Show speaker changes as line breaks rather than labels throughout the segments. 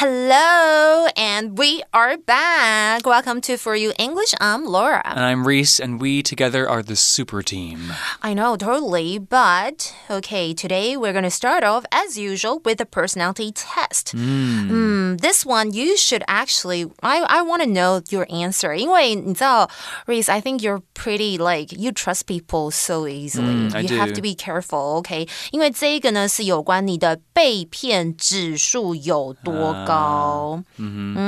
Hello, and we are back. Welcome to For You English. I'm Laura.
And I'm Reese, and we together are the super team.
I know, totally. But, okay, today we're going to start off, as usual, with the personality test. Mm. this one, you should actually, I, I want to know your answer. 因为你知道, Reese, I think you're pretty, like, you trust people so easily.
Mm, I
you
do.
have to be careful, okay? 因为这个呢是有关你的被骗指数有多高。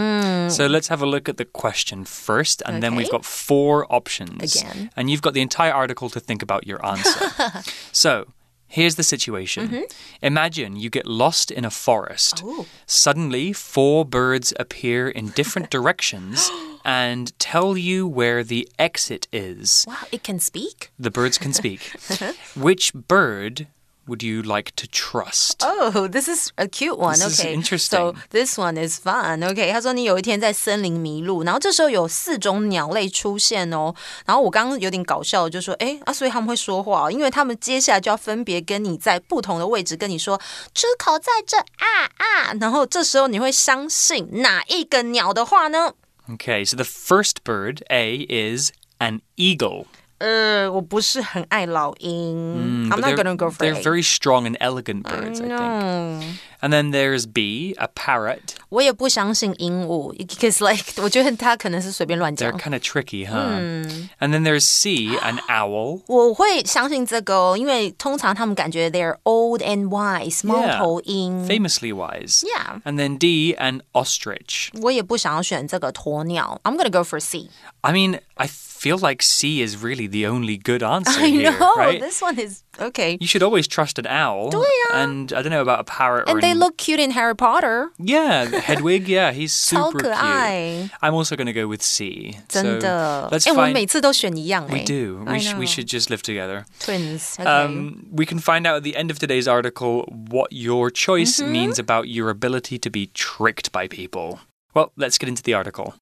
Mm.
So let's have a look at the question first, and then we've got four options.
Again.
And you've got the entire article to think about your answer. so here's the situation mm-hmm. Imagine you get lost in a forest.
Oh.
Suddenly, four birds appear in different directions and tell you where the exit is.
Wow, it can speak?
The birds can speak. Which bird would you like to trust?
Oh, this is a cute one.
This is
okay,
interesting.
So this one is fun. Okay，他说你有一天在森林迷路，然后这时候有四种鸟类出现哦。然后我刚刚有点搞笑，就说，哎啊，所以他们会说话哦，因为他们接下来就要分别跟你在不同的位置跟你说出口在这啊啊。然后这时候你会相信哪一个鸟的话呢？
Okay, so the first bird, A, is an eagle.
呃，我不是很爱老鹰。I'm
But
not
they're,
gonna go for
They're
A.
very strong and elegant birds, I, think.
No.
And then there's B, a parrot.
我也不相信鹦鹉，because like 我觉得他可能是随便乱
They're
讲。
kind of tricky, huh? And then there's C, an owl.
我会相信这个哦，因为通常他们感觉 they're old and wise，猫
Yeah.
头鹰。
Famously wise.
Yeah.
And then D, an ostrich.
我也不想要选这个鸵鸟。I'm gonna go for C.
I mean, I feel like C is really the only good answer
I
here,
know
right?
this one is okay.
You should always trust an owl. And I don't know about a parrot or
And they
an-
look cute in Harry Potter.
Yeah, Hedwig, yeah, he's
超
super
可
cute.
爱，
I'm also going to go with C.
真的
So。let's
哎，我们
find
每次都选一样哎。
We do.
I
We, sh- we
know.
should just live together.
twins. Okay.
Um, we can find out at the end of today's article what your choice
Mm-hmm.
means about your ability to be tricked by people. Well, let's get into the article.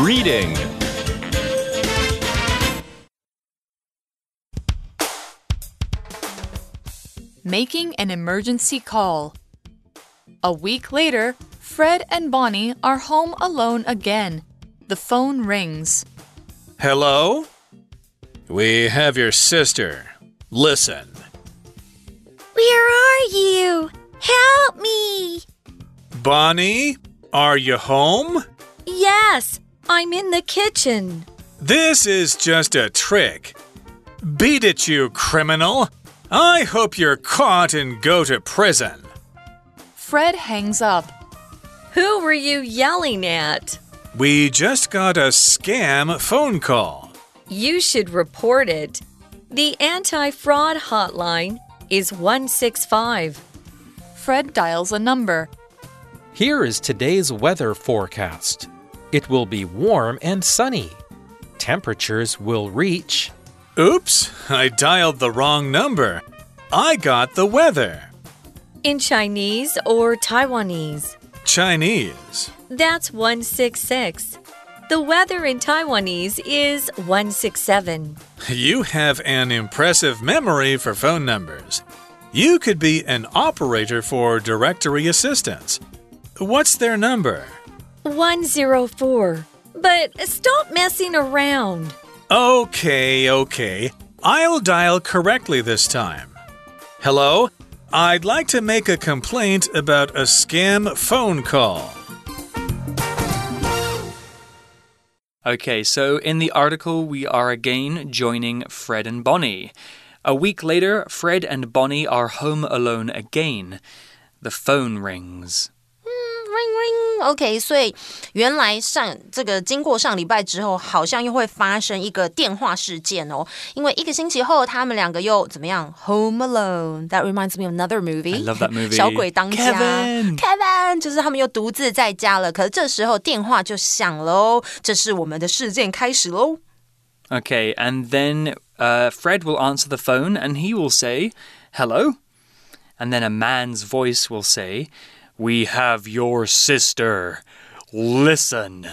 Reading
Making an emergency call. A week later, Fred and Bonnie are home alone again. The phone rings.
Hello? We have your sister. Listen.
Where are you? Help me!
Bonnie, are you home?
Yes, I'm in the kitchen.
This is just a trick. Beat it, you criminal. I hope you're caught and go to prison.
Fred hangs up.
Who were you yelling at?
We just got a scam phone call.
You should report it. The anti fraud hotline is 165.
Fred dials a number.
Here is today's weather forecast. It will be warm and sunny. Temperatures will reach.
Oops, I dialed the wrong number. I got the weather.
In Chinese or Taiwanese?
Chinese.
That's 166. The weather in Taiwanese is 167.
You have an impressive memory for phone numbers. You could be an operator for directory assistance. What's their number?
104. But stop messing around.
Okay, okay. I'll dial correctly this time. Hello? I'd like to make a complaint about a scam phone call.
Okay, so in the article, we are again joining Fred and Bonnie. A week later, Fred and Bonnie are home alone again. The phone rings.
ring ring。OK，所以原来上这个经过上礼拜之后，好像又会发生一个电话事件哦。因为一个星期后，他们两个又怎么样？Home Alone。That reminds me of another movie.
I love that movie.
小鬼当家
Kevin
Kevin 就是他们又独自在家了。可是这时候电话就响喽，这是我们的事件开始喽。
Okay, and then uh, Fred will answer the phone and he will say, Hello. And then a man's voice will say, We have your sister. Listen.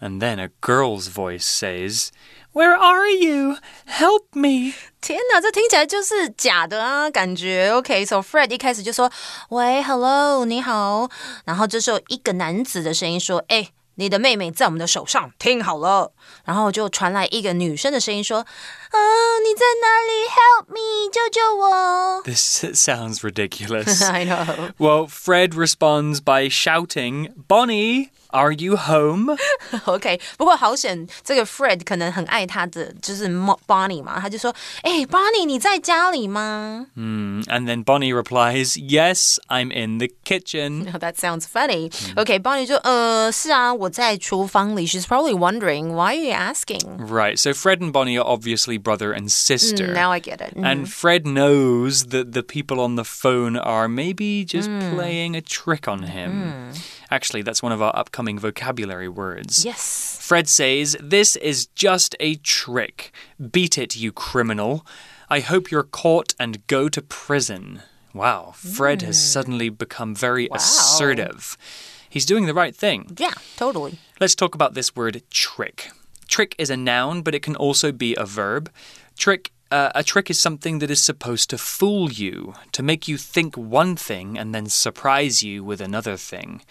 And then a girl's voice says, Where are you? Help me.
天哪，这听起来就是假的啊，感觉。OK，so、Fred 一开始就说：“喂，Hello，你好。”然后这时候一个男子的声音说：“哎。” 你的妹妹在我们的手上，听好了。然后就传来一个女生的声音说：“啊，你在哪里？Help me，救救我！”
This sounds ridiculous.
I know.
Well, Fred responds by shouting, Bonnie, are you home?
OK，不过好险，这个 Fred 可能很爱他的就是 Bonnie 嘛，他就说：“哎，Bonnie，你在家里吗？”
Mm, and then Bonnie replies, Yes, I'm in the kitchen.
That sounds funny. OK，Bonnie 就呃是啊，我在厨房里。She's probably wondering why are you asking?
Right. So Fred and Bonnie are obviously brother and sister.
Mm, now I get it.
And Fred knows that the people on the phone are maybe just playing a trick on him. Actually, that's one of our upcoming vocabulary words.
Yes.
Fred says, This is just a trick. Beat it, you criminal. I hope you're caught and go to prison. Wow, Fred has hmm. suddenly become very assertive. He's doing the right thing.
Yeah, totally.
Let's talk about this word trick. Trick is a noun, but it can also be a verb. Trick uh, a trick is something that is supposed to fool you, to make you think one thing and then surprise you with another thing.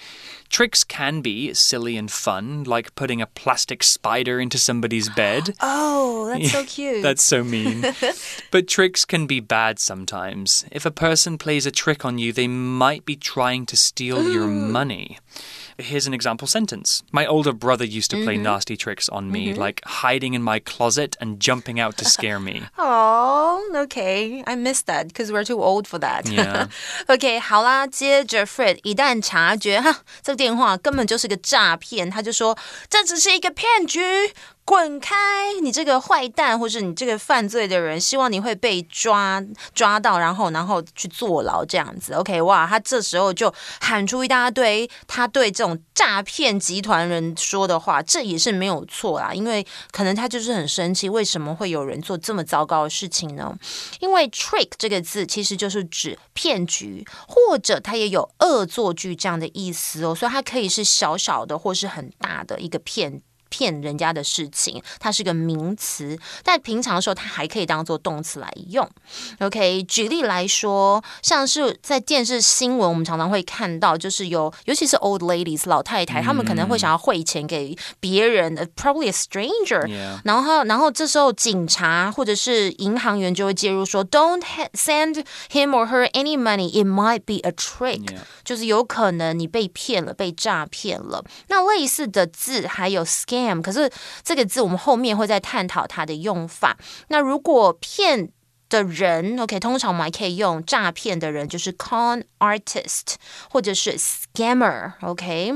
Tricks can be silly and fun, like putting a plastic spider into somebody's bed.
Oh, that's so cute.
That's so mean. but tricks can be bad sometimes. If a person plays a trick on you, they might be trying to steal your money. Here's an example sentence. My older brother used to play
Mm-hmm.
nasty tricks on me, like hiding in my closet and jumping out to scare me.
Oh, okay. I missed that because we're too old for that.
Yeah.
OK，好啦，接着 Fred 一旦察觉哈，这个电话根本就是个诈骗，他就说这只是一个骗局。 滚开！你这个坏蛋，或是你这个犯罪的人，希望你会被抓抓到，然后然后去坐牢这样子。OK，哇，他这时候就喊出一大堆他对这种诈骗集团人说的话，这也是没有错啦，因为可能他就是很生气，为什么会有人做这么糟糕的事情呢？因为 trick 这个字其实就是指骗局，或者它也有恶作剧这样的意思哦，所以它可以是小小的或是很大的一个骗。骗人家的事情，它是个名词，但平常的时候它还可以当做动词来用。OK，举例来说，像是在电视新闻，我们常常会看到，就是有，尤其是 old ladies 老太太，她们可能会想要汇钱给别人、呃 p r o b a stranger. 然后，然后这时候警察或者是银行员就会介入说，Don't send him or her any money. It might be a trick. 就是有可能你被骗了，被诈骗了。那类似的字还有 scam，可是这个字我们后面会再探讨它的用法。那如果骗的人，OK，通常我们还可以用诈骗的人，就是 con artist 或者是 scammer，OK、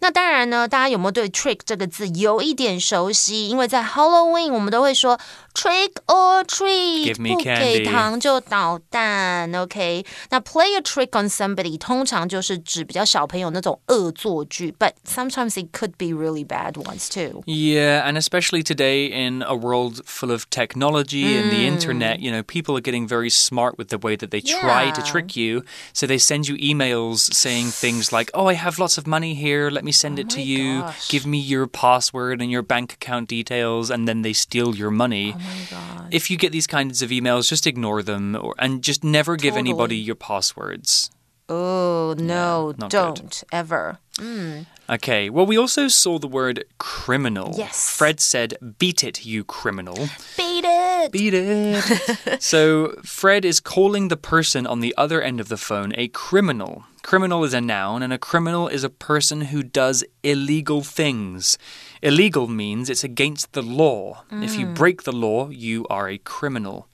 那当然呢，大家有没有对 trick 这个字有一点熟悉？因为在 Halloween 我们都会说 trick or treat，
Give me
不给
candy
糖就捣蛋，OK。那 play a trick on somebody 通常就是指比较小朋友那种恶作剧，but sometimes it could be really bad ones too。
Yeah, and especially today in a world full of technology and the internet, you know, people are getting very smart with the way that they try to
Yeah.
trick you. So they send you emails saying things like, "Oh, I have lots of money here. Let me send it to you.
gosh.
Give me your password and your bank account details." And then they steal your money.
Oh my
god！If you get these kinds of emails, just ignore them or, and just never give anybody your passwords.
Oh no,
not good.
don't ever. Hmm.
Okay, well, we also saw the word criminal.
Yes.
Fred said, Beat it, you criminal.
Beat it.
Beat it. so, Fred is calling the person on the other end of the phone a criminal. Criminal is a noun, and a criminal is a person who does illegal things. Illegal means it's against the law. If you break the law, you are a criminal.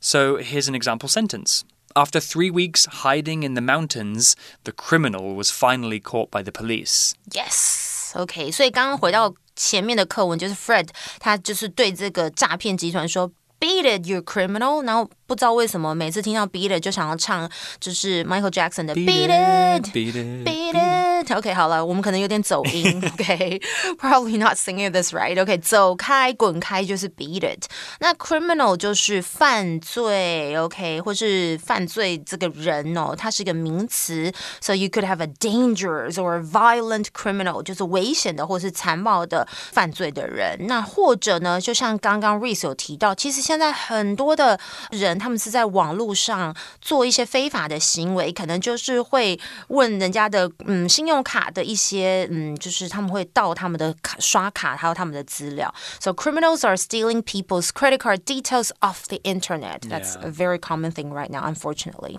So, here's an example sentence. After three weeks hiding in the mountains, the criminal was finally caught by the police.
Yes, OK。所以刚刚回到前面的课文，就是 Fred 他就是对这个诈骗集团说。Beat it, you criminal！然后 不知道为什么每次听到 Beat It 就想要唱，就是 Michael Jackson 的
Beat it, beat it.
Beat it. OK，好了，我们可能有点走音。OK，probably、not singing this right. OK，走开，滚开就是 beat it。那 criminal 就是犯罪，OK，或是犯罪这个人哦，它是一个名词。So you could have a dangerous or violent criminal，就是危险的或是残暴的犯罪的人。那或者呢，就像刚刚 Reese 有提到，其实现在很多的人他们是在网络上做一些非法的行为，可能就是会问人家的嗯信用卡的一些嗯，就是他们会盗他们的卡刷卡，还有他们的资料。So criminals are stealing people's credit card details off the internet. That's a very common thing right now, unfortunately.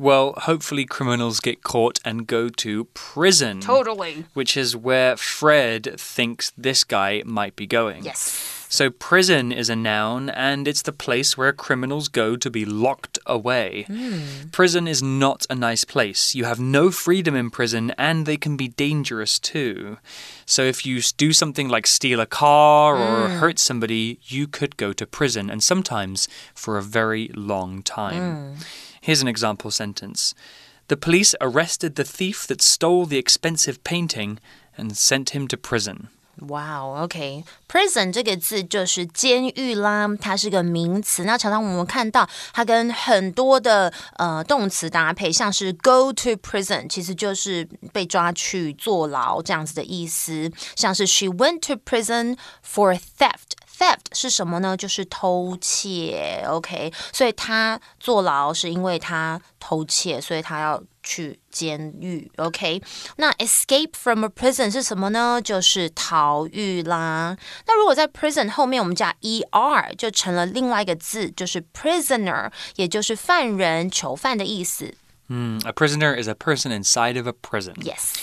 Well, hopefully criminals get caught and go to prison.
Totally.
Which is where Fred thinks this guy might be going.
Yes.
So, prison is a noun, and it's the place where criminals go to be locked away. Hmm. Prison is not a nice place. You have no freedom in prison, and they can be dangerous too. So, if you do something like steal a car or hmm. hurt somebody, you could go to prison, and sometimes for a very long time. Hmm. Here's an example sentence The police arrested the thief that stole the expensive painting and sent him to prison.
Wow, OK. Prison 这个字就是监狱啦，它是个名词。那常常我们看到它跟很多的呃动词搭配，像是 go to prison，其实就是被抓去坐牢这样子的意思。像是 she went to prison for theft。 Theft 是什么呢？就是偷窃，OK，所以他坐牢是因为他偷窃，所以他要去监狱，OK。那 escape from a prison 是什么呢？就是逃狱啦。那如果在 prison 后面我们加 er，就成了另外一个字，就是 prisoner，也就是犯人、囚犯的意思。
Hmm, a prisoner is a person inside of a prison.
Yes.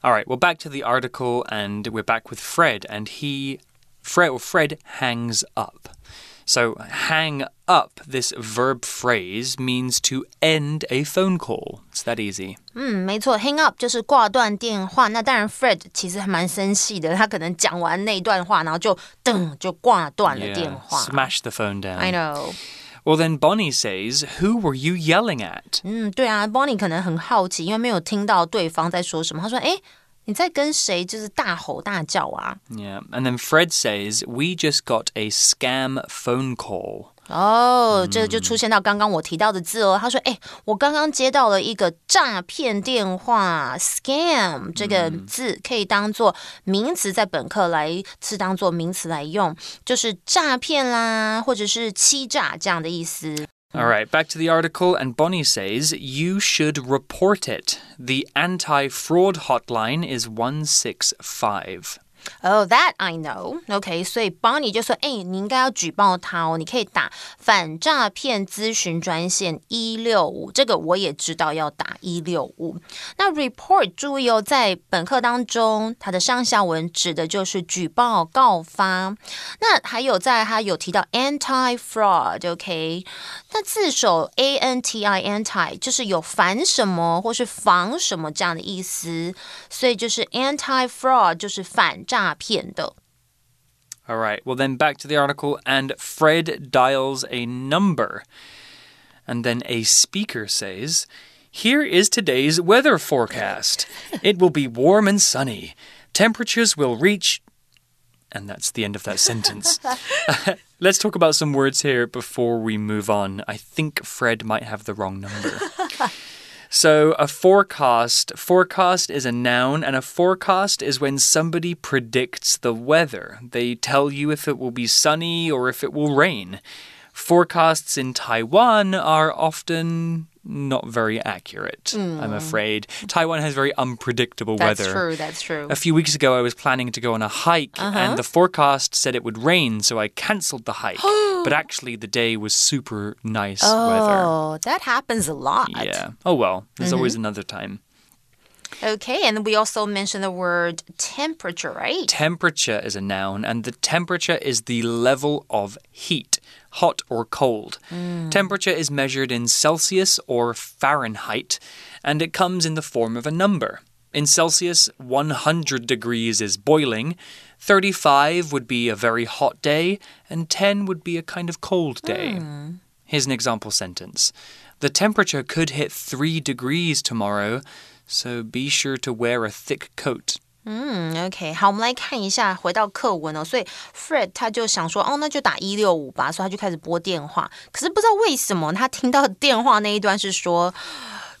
All right, well, back to the article, and we're back with Fred, and he, Fred, well, Fred hangs up. So, hang up, this verb phrase, means to end a phone call. It's that easy.
嗯，没错，hang up 就是挂断电话。那当然，Fred 其实还蛮生气的，他可能讲完那段话，然后就噔就挂断了电
Yeah,
话。
smash the phone down.
I know.
Well, then Bonnie says, Who were you yelling at?
嗯，对啊，Bonnie 可能很好奇，因为没有听到对方在说什么。他说：“哎， 你在跟谁就是大吼大叫啊
Yeah, and then Fred says, We just got a scam phone call.？”
哦，这就出现到刚刚我提到的字哦。他说：“哎，我刚刚接到了一个诈骗电话，scam 这个字可以当做名词，在本课来是当做名词来用，就是诈骗啦，或者是欺诈这样的意思。”
All right, back to the article, and Bonnie says, You should report it. The anti fraud hotline is 165.
Oh, that I know. OK，所以 Bonnie 就说：“哎，你应该要举报他哦，你可以打反诈骗咨询专线一六五，这个我也知道要打一六五。那 report 注意哦，在本课当中，它的上下文指的就是举报、告发。那还有在它有提到 anti fraud，OK，、那自首 a n t i anti 就是有反什么或是防什么这样的意思，所以就是 anti fraud 就是反诈骗的。
All right, well, then back to the article, and Fred dials a number. And then a speaker says, Here is today's weather forecast. It will be warm and sunny. Temperatures will reach. And that's the end of that sentence. Let's talk about some words here before we move on. I think Fred might have the wrong number. So, a forecast. Forecast is a noun, and a forecast is when somebody predicts the weather. They tell you if it will be sunny or if it will rain. Forecasts in Taiwan are often not very accurate, I'm hmm. afraid. Taiwan has very unpredictable
That's
weather.
That's true. That's true.
A few weeks ago, I was planning to go on a hike, and uh-huh. the forecast said it would rain, so I cancelled the hike. but actually, the day was super nice oh, weather.
Oh, that happens a lot.
Yeah. Oh well, there's mm-hmm. always another time.
Okay, and we also mentioned the word temperature, right?
Temperature is a noun, and the temperature is the level of heat, hot or cold. Mm. Temperature is measured in Celsius or Fahrenheit, and it comes in the form of a number. In Celsius, 100 degrees is boiling, 35 would be a very hot day, and 10 would be a kind of cold day. Hmm. Here's an example sentence The temperature could hit 3 degrees tomorrow, so be sure to wear a thick coat.
嗯，OK，好，我们来看一下，回到课文哦。所以 Fred 他就想说，哦，那就打一六五吧，所以他就开始拨电话。可是不知道为什么，他听到电话那一段是说。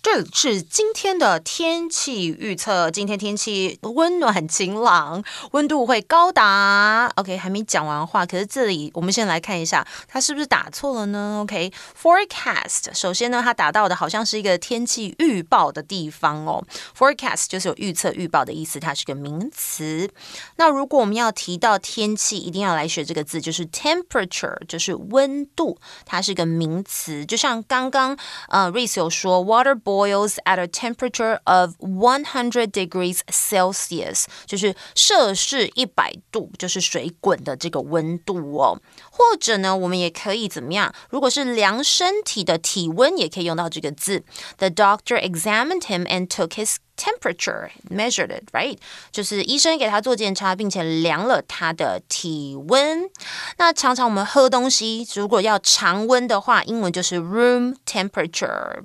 这是今天的天气预测。今天天气温暖晴朗，温度会高达。OK，还没讲完话，可是这里我们先来看一下，它是不是打错了呢？OK，forecast，首先呢，它打到的好像是一个天气预报的地方哦。forecast 就是有预测、预报的意思，它是个名词。那如果我们要提到天气，一定要来学这个字，就是 temperature，就是温度，它是个名词。就像刚刚呃 r e c e 有说，water boy。boils at a temperature of 100 degrees Celsius，就是摄氏一百度，就是水滚的这个温度哦。或者呢，我们也可以怎么样？如果是量身体的体温，也可以用到这个字。The doctor examined him and took his temperature measured it right，就是医生给他做检查，并且量了他的体温。那常常我们喝东西，如果要常温的话，英文就是 room temperature。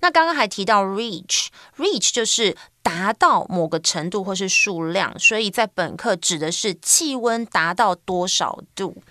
那刚刚还提到 reach reach，reach 就是达到某个程度或是数量，所以在本课指的是气温达到多少度。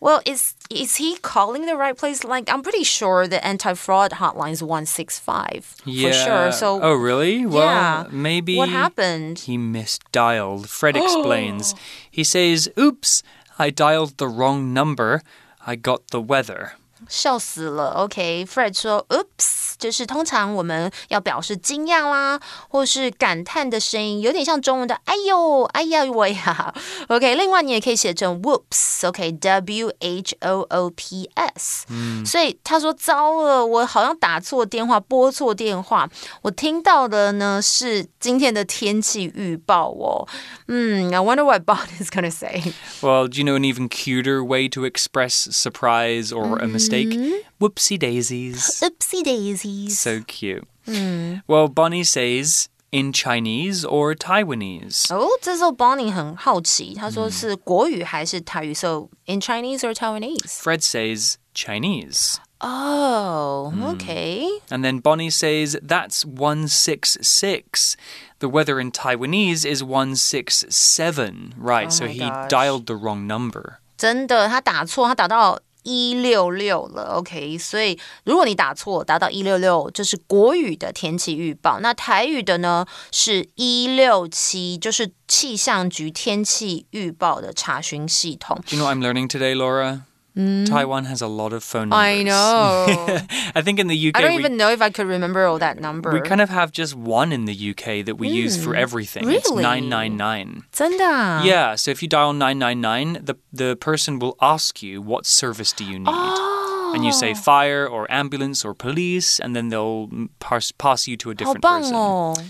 Well, is is he calling the right place? Like I'm pretty sure the anti-fraud hotline is one six five for sure. So
oh really? Well,
yeah.
maybe
what happened?
He misdialed. Fred explains. he says, "Oops, I dialed the wrong number. I got the weather."
笑死了。OK，Fred、okay, 说，Oops，就是通常我们要表示惊讶啦，或是感叹的声音，有点像中文的“哎呦，哎呀我呀”。OK，另外你也可以写成 Whoops，OK，W H O O P S。嗯，所以他说糟了，我好像打错电话，拨错电话。我听到的呢是今天的天气预报哦。嗯，I wonder what Bob is gonna say.
Well, do you know an even cuter way to express surprise or a mistake? mistake. Mm -hmm. Whoopsie daisies.
Oopsie daisies.
So cute. Mm. Well, Bonnie says in Chinese or Taiwanese.
Oh, 这时候 Bonnie 很好奇，他说是国语还是台语？So in Chinese or Taiwanese?
Fred says Chinese.
Oh, mm. okay.
And then Bonnie says that's 166. The weather in Taiwanese is 167. Right, oh so he gosh. dialed the wrong number.
真的，他打错，他打到 一六六了，OK，所以如果你打错，打到一六六，这是国语的天气预报。那台语的呢是一六七，就是气象局天气预报的查询系统。
Do you know what I'm learning today, Laura? Mm. Taiwan has a lot of phone
numbers. I know.
I think in the UK,
I don't we, even know if I could remember all that number.
We kind of have just one in the UK that we mm. use for mm. everything.
Really?
It's nine nine nine.
真的.
Yeah. So if you dial nine nine nine, the the person will ask you what service do you need.
Oh.
And you say oh. fire or ambulance or police, and then they'll pass, pass you to a different person.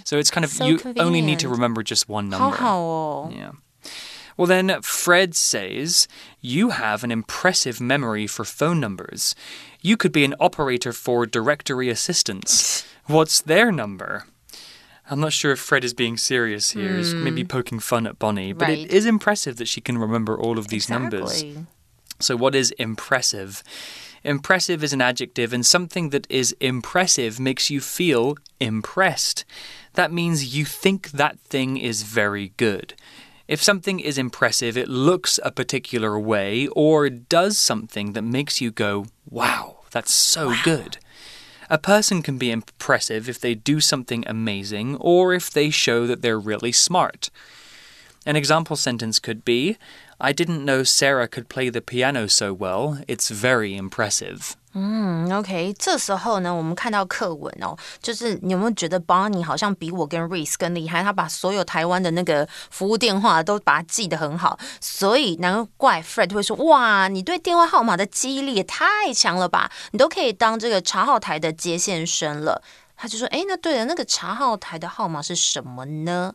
So it's kind of,
so
you
convenient.
only need to remember just one number. yeah. Well, then, Fred says, You have an impressive memory for phone numbers. You could be an operator for directory assistance. What's their number? I'm not sure if Fred is being serious here. Mm. He's maybe poking fun at Bonnie, but
right.
it is impressive that she can remember all of these
exactly.
numbers. So, what is impressive? Impressive is an adjective, and something that is impressive makes you feel impressed. That means you think that thing is very good. If something is impressive, it looks a particular way or does something that makes you go, wow, that's so wow. good. A person can be impressive if they do something amazing or if they show that they're really smart. An example sentence could be I didn't know Sarah could play the piano so well. It's very impressive.
嗯，OK，这时候呢，我们看到课文哦，就是你有没有觉得 Bonnie 好像比我跟 Reese 更厉害？他把所有台湾的那个服务电话都把它记得很好，所以难怪 Fred 会说：“哇，你对电话号码的记忆力也太强了吧？你都可以当这个查号台的接线生了。” 他就说：“哎，那对了，那个查号台的号码是什么呢？”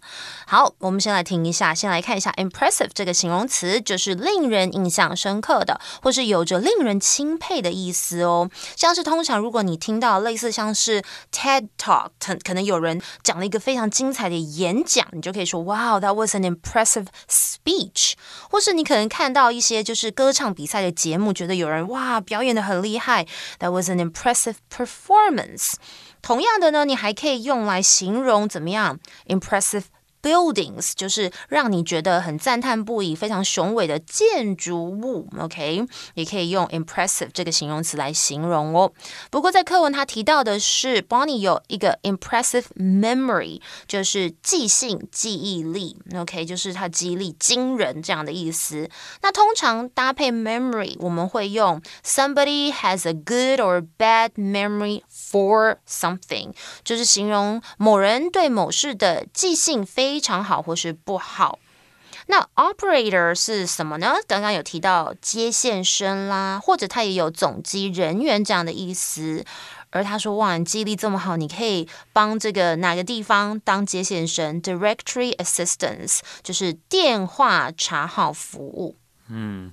好，我们先来听一下，先来看一下 “impressive” 这个形容词，就是令人印象深刻的，或是有着令人钦佩的意思哦。像是通常如果你听到类似像是 TED Talk，可能有人讲了一个非常精彩的演讲，你就可以说：“Wow, that was an impressive speech。”或是你可能看到一些就是歌唱比赛的节目，觉得有人哇表演的很厉害，That was an impressive performance。同样的呢，你还可以用来形容怎么样？impressive buildings 就是让你觉得很赞叹不已、非常雄伟的建筑物。OK，也可以用 impressive 这个形容词来形容哦。不过在课文他提到的是，Bonnie 有一个 impressive memory，就是记性、记忆力。OK，就是他记忆力惊人这样的意思。那通常搭配 memory，我们会用 somebody has a good or bad memory for something，就是形容某人对某事的记性非。非常好或是不好。那 operator 是什么呢？刚刚有提到接线生啦，或者他也有总机人员这样的意思。而他说：“哇，你记忆力这么好，你可以帮这个哪个地方当接线生？Directory assistance 就是电话查号服务。”
嗯。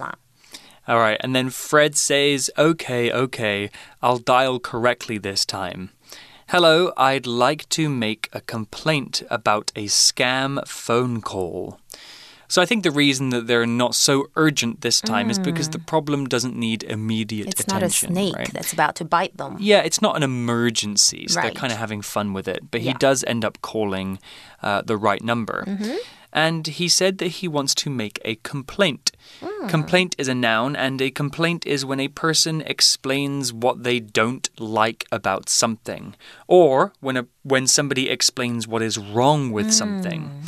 啦。
All right, and then Fred says, okay, okay, I'll dial correctly this time. Hello, I'd like to make a complaint about a scam phone call. So I think the reason that they're not so urgent this time mm. is because the mm. problem doesn't need immediate
it's
attention.
It's not a snake
right?
that's about to bite them.
Yeah, it's not an emergency, so right. they're kind of having fun with it. But yeah. he does end up calling uh, the right number. Mm -hmm and he said that he wants to make a complaint. Mm. Complaint is a noun, and a complaint is when a person explains what they don't like about something, or when, a, when somebody explains what is wrong with mm. something.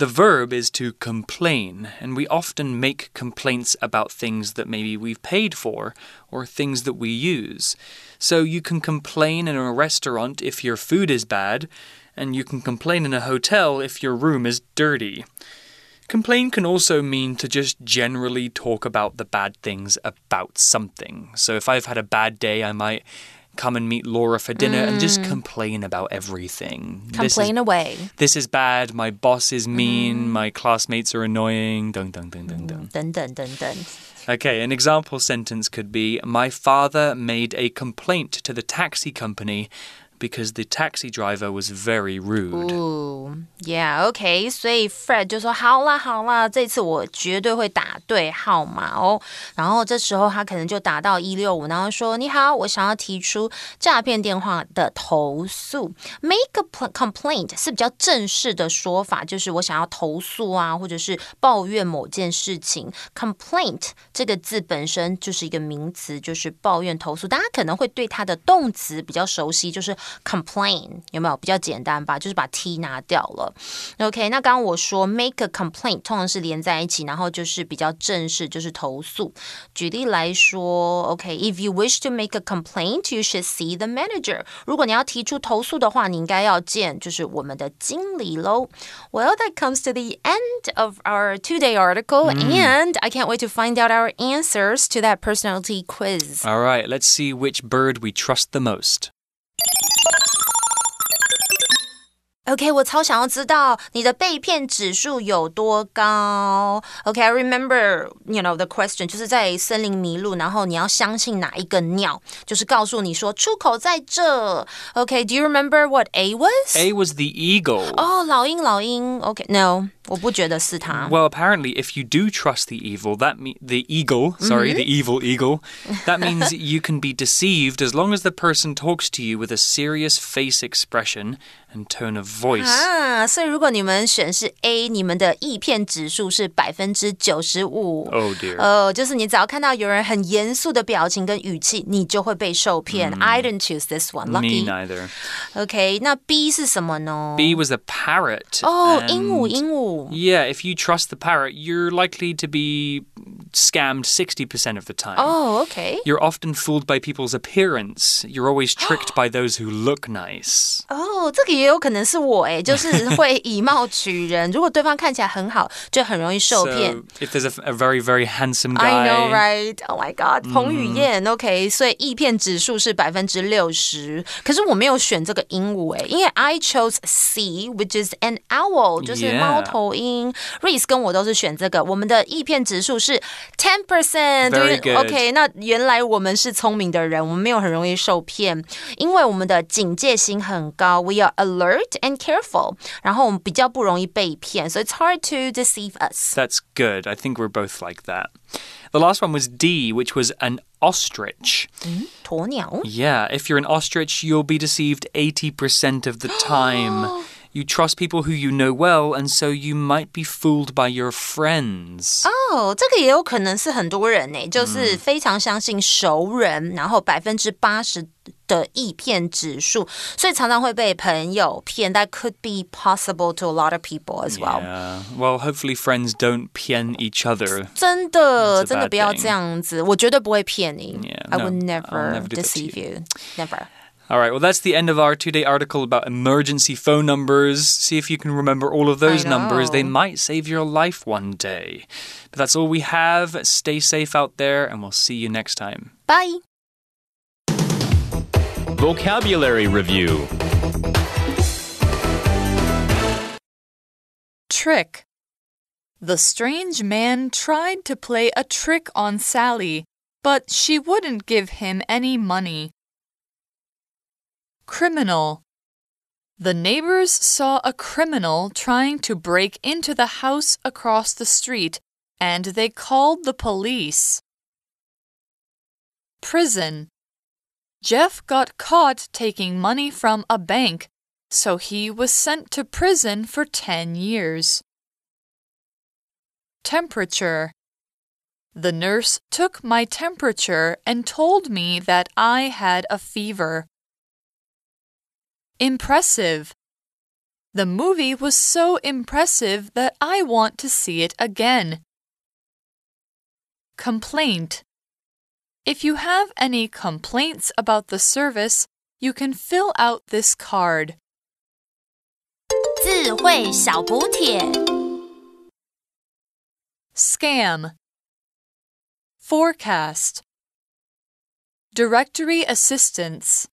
The verb is to complain, and we often make complaints about things that maybe we've paid for or things that we use. So you can complain in a restaurant if your food is bad, and you can complain in a hotel if your room is dirty. Complain can also mean to just generally talk about the bad things about something. So if I've had a bad day, I might come and meet Laura for dinner mm. and just mm. complain about everything.
Complain
this is,
away.
This is bad. My boss is mean. Mm. My classmates are annoying. Dun, dun, dun, dun, dun.
Dun, dun, dun, dun.
Okay, an example sentence could be My father made a complaint to the taxi company because the taxi driver was very rude.
哦 yeah, okay. 所以 Fred 就说：“好啦，好啦，这次我绝对会打对号码哦。”然后这时候他可能就打到一六五，然后说：“你好，我想要提出诈骗电话的投诉。”Make a complaint 是比较正式的说法，就是我想要投诉啊，或者是抱怨某件事情。Complaint 这个字本身就是一个名词，就是抱怨、投诉。大家可能会对它的动词比较熟悉，就是。complain 有没有比较简单吧？就是把 t 拿掉了。OK，那刚刚我说 make a complaint 通常是连在一起，然后就是比较正式，就是投诉。举例来说，OK，if you wish to make a complaint，you should see the manager。如果你要提出投诉的话，你应该要见就是我们的经理喽。Well, that comes to the end of our two-day article, and I can't wait to find out our answers to that personality quiz.
All right, let's see which bird we trust the most.
OK，我超想要知道你的被骗指数有多高。OK，I remember，you know the question，就是在森林迷路，然后你要相信哪一个鸟，就是告诉你说出口在这。OK，do you remember what A was？A
was the eagle。
哦，老鹰，老鹰。OK，no。 我不觉得是他。
Well, apparently, if you do trust the evil, that me the eagle, sorry, the evil eagle, that means you can be deceived as long as the person talks to you with a serious face expression and tone of voice.
啊，所以如果你们选是 A，你们的易骗指数是百分之九十五。
Oh dear.
呃，就是你只要看到有人很严肃的表情跟语气，你就会被受骗。I didn't choose this one.
Me
Lucky.
neither.
OK，那 B 是什么呢
B was a parrot.
哦，鹦鹉，
and-
鹦鹉。
Yeah, if you trust the parrot, you're likely to be scammed 60% of the time.
哦，OK。
You're often fooled by people's appearance. You're always tricked by those who look nice.
哦，这个也有可能是我哎，就是会以貌取人。如果对方看起来很好，就很容易受骗。
So if there's a, a very, very handsome guy,
I know, right? Oh my God，彭于晏、o k 所以易骗指数是百分之六十。可是我没有选这个鹦鹉哎，因为 I chose C，which is an owl，就是
Yeah
猫头 鹰。Reese 跟我都是选这个，我们的易骗指数是 ten percent。
Very good
OK，那原来我们是聪明的人，我们没有很容易受骗，因为我们的警戒心很高，we are alert and careful，然后我们比较不容易被骗，所以 it's hard to deceive us。
that's good. I think we're both like that. The last one was D, which was an ostrich.
鸵鸟。
Yeah, if you're an ostrich, you'll be deceived 80% of the time. You trust people who you know well, and so you might be fooled by your friends.
哦，这个也有可能是很多人呢，就是非常相信熟人，然后百分之八十的易骗指数，所以常常会被朋友骗。That could be possible to a lot of people as well.
Yeah. Well, hopefully friends don't pien each other.
真的，
It's a
真的
bad
不要
thing.
这样子，我绝对不会骗你。
Yeah,
I
no,
would
I'll
never
never do that to
deceive you. Never.
All right, well, that's the end of our two day article about emergency phone numbers. See if you can remember all of those numbers. They might save your life one day. But that's all we have. Stay safe out there, and we'll see you next time.
Bye.
Vocabulary Review
Trick. The strange man tried to play a trick on Sally, but she wouldn't give him any money. Criminal. The neighbors saw a criminal trying to break into the house across the street, and they called the police. Prison. Jeff got caught taking money from a bank, so he was sent to prison for 10 years. Temperature. The nurse took my temperature and told me that I had a fever. Impressive. The movie was so impressive that I want to see it again. Complaint. If you have any complaints about the service, you can fill out this card.
智慧小补帖。
Scam. Forecast. Directory assistance.